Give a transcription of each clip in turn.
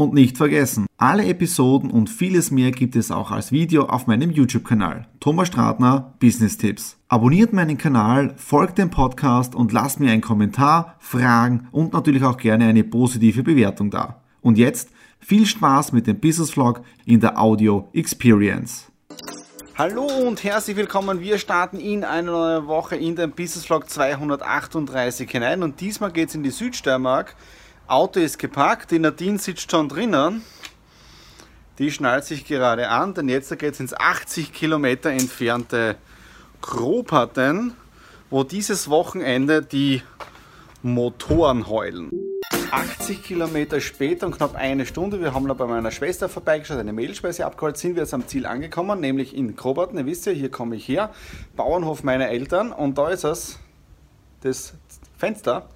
Und nicht vergessen, alle Episoden und vieles mehr gibt es auch als Video auf meinem YouTube-Kanal. Thomas Stratner, Business Tipps. Abonniert meinen Kanal, folgt dem Podcast und lasst mir einen Kommentar, Fragen und natürlich auch gerne eine positive Bewertung da. Und jetzt viel Spaß mit dem Business Vlog in der Audio Experience. Hallo und herzlich willkommen. Wir starten in eine neue Woche in den Business Vlog 238 hinein und diesmal geht es in die Südsteiermark Auto ist gepackt, die Nadine sitzt schon drinnen. Die schnallt sich gerade an, denn jetzt geht es ins 80 Kilometer entfernte Kropaten, wo dieses Wochenende die Motoren heulen. 80 Kilometer später und knapp eine Stunde, wir haben noch bei meiner Schwester vorbeigeschaut, eine Mehlspeise abgeholt, sind wir jetzt am Ziel angekommen, nämlich in Krobaten. Ihr wisst ja, hier komme ich her, Bauernhof meiner Eltern und da ist es, das Fenster,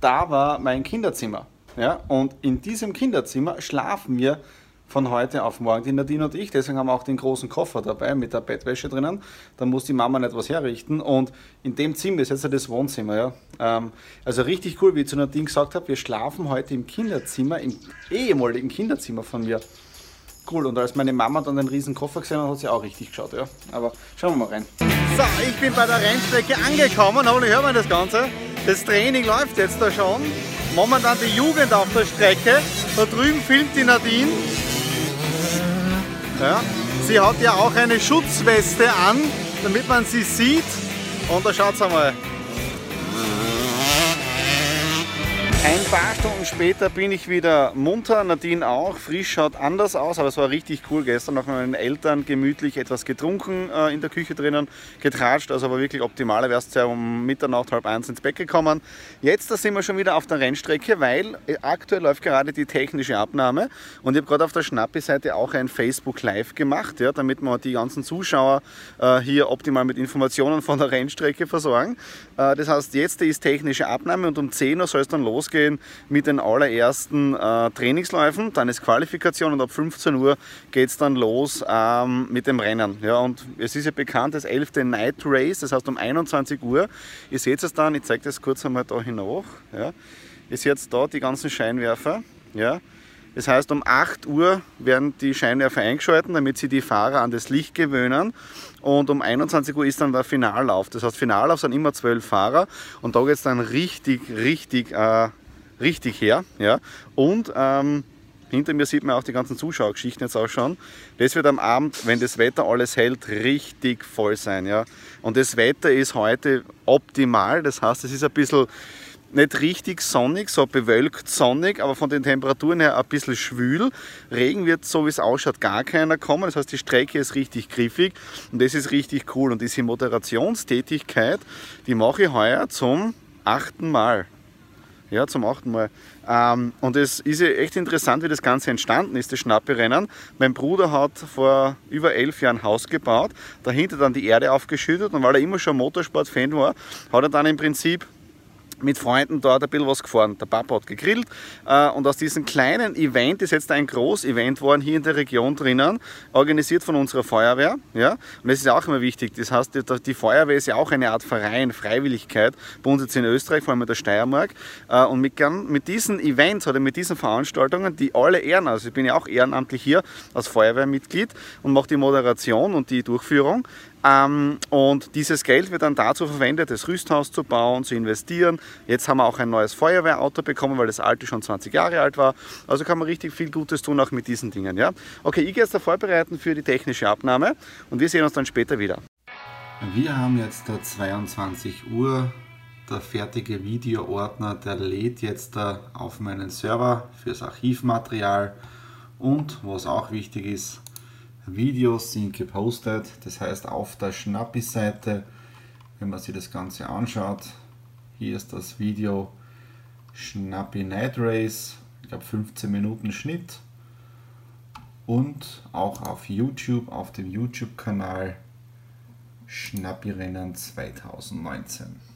da war mein Kinderzimmer. Ja? Und in diesem Kinderzimmer schlafen wir von heute auf morgen, die Nadine und ich. Deswegen haben wir auch den großen Koffer dabei mit der Bettwäsche drinnen. Da muss die Mama nicht was herrichten. Und in dem Zimmer ist jetzt das Wohnzimmer. Ja? Ähm, also richtig cool, wie ich zu Nadine gesagt habe, wir schlafen heute im Kinderzimmer, im ehemaligen Kinderzimmer von mir. Cool. Und als meine Mama dann den riesen Koffer gesehen hat, hat sie auch richtig geschaut. Ja? Aber schauen wir mal rein. So, ich bin bei der Rennstrecke angekommen. Hoffentlich hört man das Ganze. Das Training läuft jetzt da schon momentan die Jugend auf der Strecke. Da drüben filmt die Nadine. Ja. Sie hat ja auch eine Schutzweste an, damit man sie sieht. Und da schaut einmal. Ein paar Stunden später bin ich wieder munter, Nadine auch. Frisch schaut anders aus, aber es war richtig cool. Gestern noch mit meinen Eltern gemütlich etwas getrunken äh, in der Küche drinnen, getratscht. Also war wirklich optimal. Wärst ja um Mitternacht, halb eins ins Bett gekommen. Jetzt da sind wir schon wieder auf der Rennstrecke, weil äh, aktuell läuft gerade die technische Abnahme. Und ich habe gerade auf der Schnappi-Seite auch ein Facebook Live gemacht, ja, damit wir die ganzen Zuschauer äh, hier optimal mit Informationen von der Rennstrecke versorgen. Äh, das heißt, jetzt ist technische Abnahme und um 10 Uhr soll es dann losgehen losgehen mit den allerersten äh, Trainingsläufen. Dann ist Qualifikation und ab 15 Uhr geht es dann los ähm, mit dem Rennen. Ja, und es ist ja bekannt, das 11. Night Race, das heißt um 21 Uhr. Ihr seht es dann, ich zeige das kurz einmal da hinauf. Ja. Ihr seht da die ganzen Scheinwerfer. Ja. Das heißt, um 8 Uhr werden die Scheinwerfer eingeschalten, damit sie die Fahrer an das Licht gewöhnen. Und um 21 Uhr ist dann der Finallauf. Das heißt, Finallauf sind immer zwölf Fahrer und da geht es dann richtig, richtig, äh, richtig her. Ja? Und ähm, hinter mir sieht man auch die ganzen Zuschauergeschichten jetzt auch schon. Das wird am Abend, wenn das Wetter alles hält, richtig voll sein. Ja? Und das Wetter ist heute optimal. Das heißt, es ist ein bisschen nicht richtig sonnig, so bewölkt sonnig, aber von den Temperaturen her ein bisschen schwül. Regen wird, so wie es ausschaut, gar keiner kommen. Das heißt, die Strecke ist richtig griffig und das ist richtig cool. Und diese Moderationstätigkeit, die mache ich heuer zum achten Mal. Ja, zum achten Mal. Ähm, und es ist ja echt interessant, wie das Ganze entstanden ist, das Schnapperennen. Mein Bruder hat vor über elf Jahren ein Haus gebaut, dahinter dann die Erde aufgeschüttet und weil er immer schon Motorsport-Fan war, hat er dann im Prinzip mit Freunden dort ein bisschen was gefahren. Der Papa hat gegrillt äh, und aus diesem kleinen Event ist jetzt ein Groß-Event geworden hier in der Region drinnen, organisiert von unserer Feuerwehr. Ja? Und das ist auch immer wichtig. Das heißt, die, die Feuerwehr ist ja auch eine Art Verein, Freiwilligkeit, bei uns jetzt in Österreich, vor allem in der Steiermark. Äh, und mit, mit diesen Events oder mit diesen Veranstaltungen, die alle ehren, also ich bin ja auch ehrenamtlich hier als Feuerwehrmitglied und mache die Moderation und die Durchführung, und dieses Geld wird dann dazu verwendet, das Rüsthaus zu bauen, zu investieren. Jetzt haben wir auch ein neues Feuerwehrauto bekommen, weil das alte schon 20 Jahre alt war. Also kann man richtig viel Gutes tun, auch mit diesen Dingen. Ja? Okay, ich gehe jetzt da vorbereiten für die technische Abnahme und wir sehen uns dann später wieder. Wir haben jetzt da 22 Uhr. Der fertige Videoordner, der lädt jetzt auf meinen Server fürs Archivmaterial. Und was auch wichtig ist, Videos sind gepostet. Das heißt, auf der Schnappi-Seite, wenn man sich das Ganze anschaut, hier ist das Video Schnappi Night Race, ich glaube 15 Minuten Schnitt. und auch auf YouTube, auf dem YouTube-Kanal Schnappirennen 2019.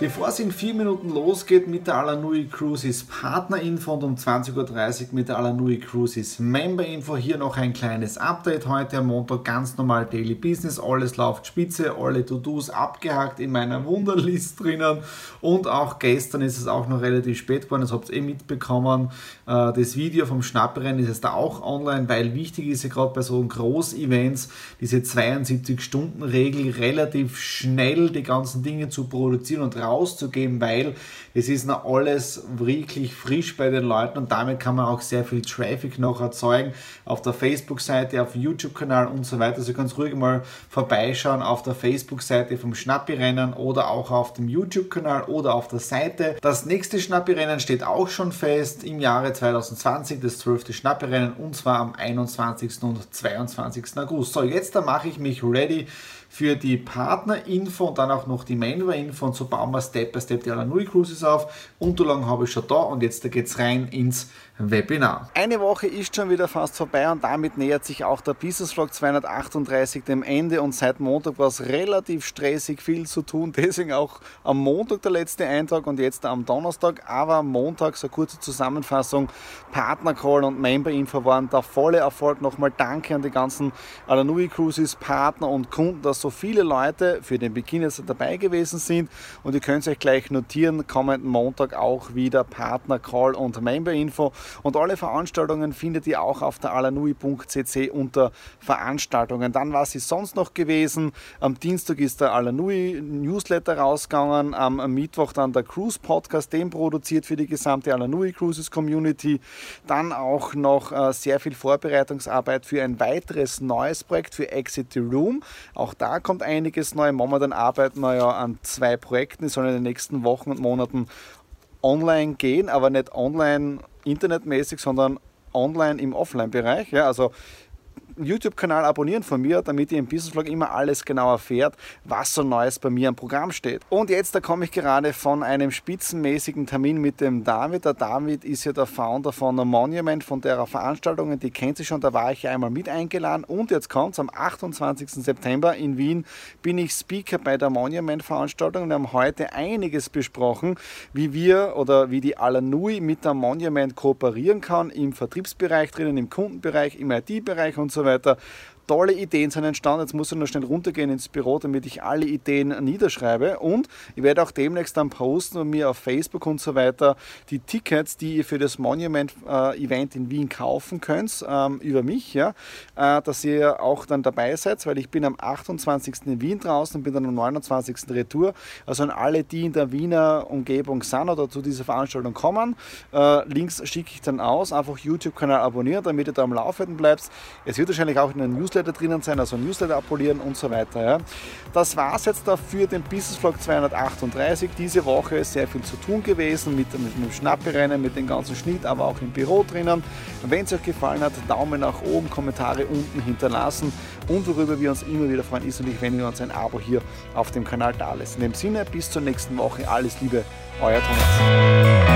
Bevor es in vier Minuten losgeht mit der Alanui Cruises Partnerinfo und um 20.30 Uhr mit der Alanui Cruises Memberinfo, hier noch ein kleines Update. Heute am Montag ganz normal Daily Business, alles läuft spitze, alle To-Dos abgehakt in meiner Wunderlist drinnen und auch gestern ist es auch noch relativ spät geworden, das habt ihr eh mitbekommen. Äh, das Video vom Schnapperennen ist jetzt da auch online, weil wichtig ist ja gerade bei so Groß-Events diese 72-Stunden-Regel relativ schnell die ganzen Dinge zu produzieren und rauszugeben, weil es ist noch alles wirklich frisch bei den Leuten und damit kann man auch sehr viel Traffic noch erzeugen auf der Facebook-Seite, auf YouTube-Kanal und so weiter. Also könnt ruhig mal vorbeischauen auf der Facebook-Seite vom Schnappi-Rennen oder auch auf dem YouTube-Kanal oder auf der Seite. Das nächste Schnappi-Rennen steht auch schon fest im Jahre 2020, das 12. Schnappi-Rennen und zwar am 21. und 22. August. So, jetzt da mache ich mich ready für die Partnerinfo und dann auch noch die Member-Info und so bauen wir Step by Step die Alanui Cruises auf. Unterlagen habe ich schon da und jetzt geht es rein ins Webinar. Eine Woche ist schon wieder fast vorbei und damit nähert sich auch der Business Vlog 238 dem Ende und seit Montag war es relativ stressig, viel zu tun. Deswegen auch am Montag der letzte Eintrag und jetzt am Donnerstag. Aber Montag so kurze Zusammenfassung. Partner-Call und Member-Info waren der volle Erfolg. Nochmal danke an die ganzen Alanui Cruises Partner und Kunden, dass so viele Leute für den Beginn jetzt dabei gewesen sind. Und ihr könnt euch gleich notieren, kommenden Montag auch wieder Partner-Call und Member-Info. Und alle Veranstaltungen findet ihr auch auf der alanui.cc unter Veranstaltungen. Dann war sie sonst noch gewesen. Am Dienstag ist der Alanui Newsletter rausgegangen. Am Mittwoch dann der Cruise Podcast, den produziert für die gesamte Alanui Cruises Community. Dann auch noch äh, sehr viel Vorbereitungsarbeit für ein weiteres neues Projekt für Exit the Room. Auch da kommt einiges neu. Momentan arbeiten wir ja an zwei Projekten, die sollen in den nächsten Wochen und Monaten online gehen, aber nicht online internetmäßig, sondern online im Offline-Bereich. Ja, also YouTube-Kanal abonnieren von mir, damit ihr im Business Vlog immer alles genau erfährt, was so Neues bei mir am Programm steht. Und jetzt, da komme ich gerade von einem spitzenmäßigen Termin mit dem David. Der David ist ja der Founder von der Monument, von der Veranstaltungen, die kennt sie schon, da war ich ja einmal mit eingeladen. Und jetzt kommt es am 28. September in Wien, bin ich Speaker bei der Monument-Veranstaltung. Wir haben heute einiges besprochen, wie wir oder wie die Alanui mit der Monument kooperieren kann, im Vertriebsbereich drinnen, im Kundenbereich, im IT-Bereich und so weiter meta tolle Ideen sind entstanden. Jetzt muss ich noch schnell runtergehen ins Büro, damit ich alle Ideen niederschreibe. Und ich werde auch demnächst dann posten und mir auf Facebook und so weiter die Tickets, die ihr für das Monument-Event äh, in Wien kaufen könnt, ähm, über mich, ja, äh, dass ihr auch dann dabei seid, weil ich bin am 28. in Wien draußen und bin dann am 29. Retour. Also an alle, die in der Wiener Umgebung sind oder zu dieser Veranstaltung kommen, äh, Links schicke ich dann aus. Einfach YouTube-Kanal abonnieren, damit ihr da am Laufenden bleibt. Es wird wahrscheinlich auch in einem Newsletter Newsletter drinnen sein, also Newsletter abonnieren und so weiter. Ja. Das war es jetzt dafür den Business Vlog 238. Diese Woche ist sehr viel zu tun gewesen mit, mit dem Schnapperennen, mit dem ganzen Schnitt, aber auch im Büro drinnen. Wenn es euch gefallen hat, Daumen nach oben, Kommentare unten hinterlassen und worüber wir uns immer wieder freuen, ist natürlich, wenn ihr uns ein Abo hier auf dem Kanal da lässt. In dem Sinne, bis zur nächsten Woche, alles Liebe, euer Thomas.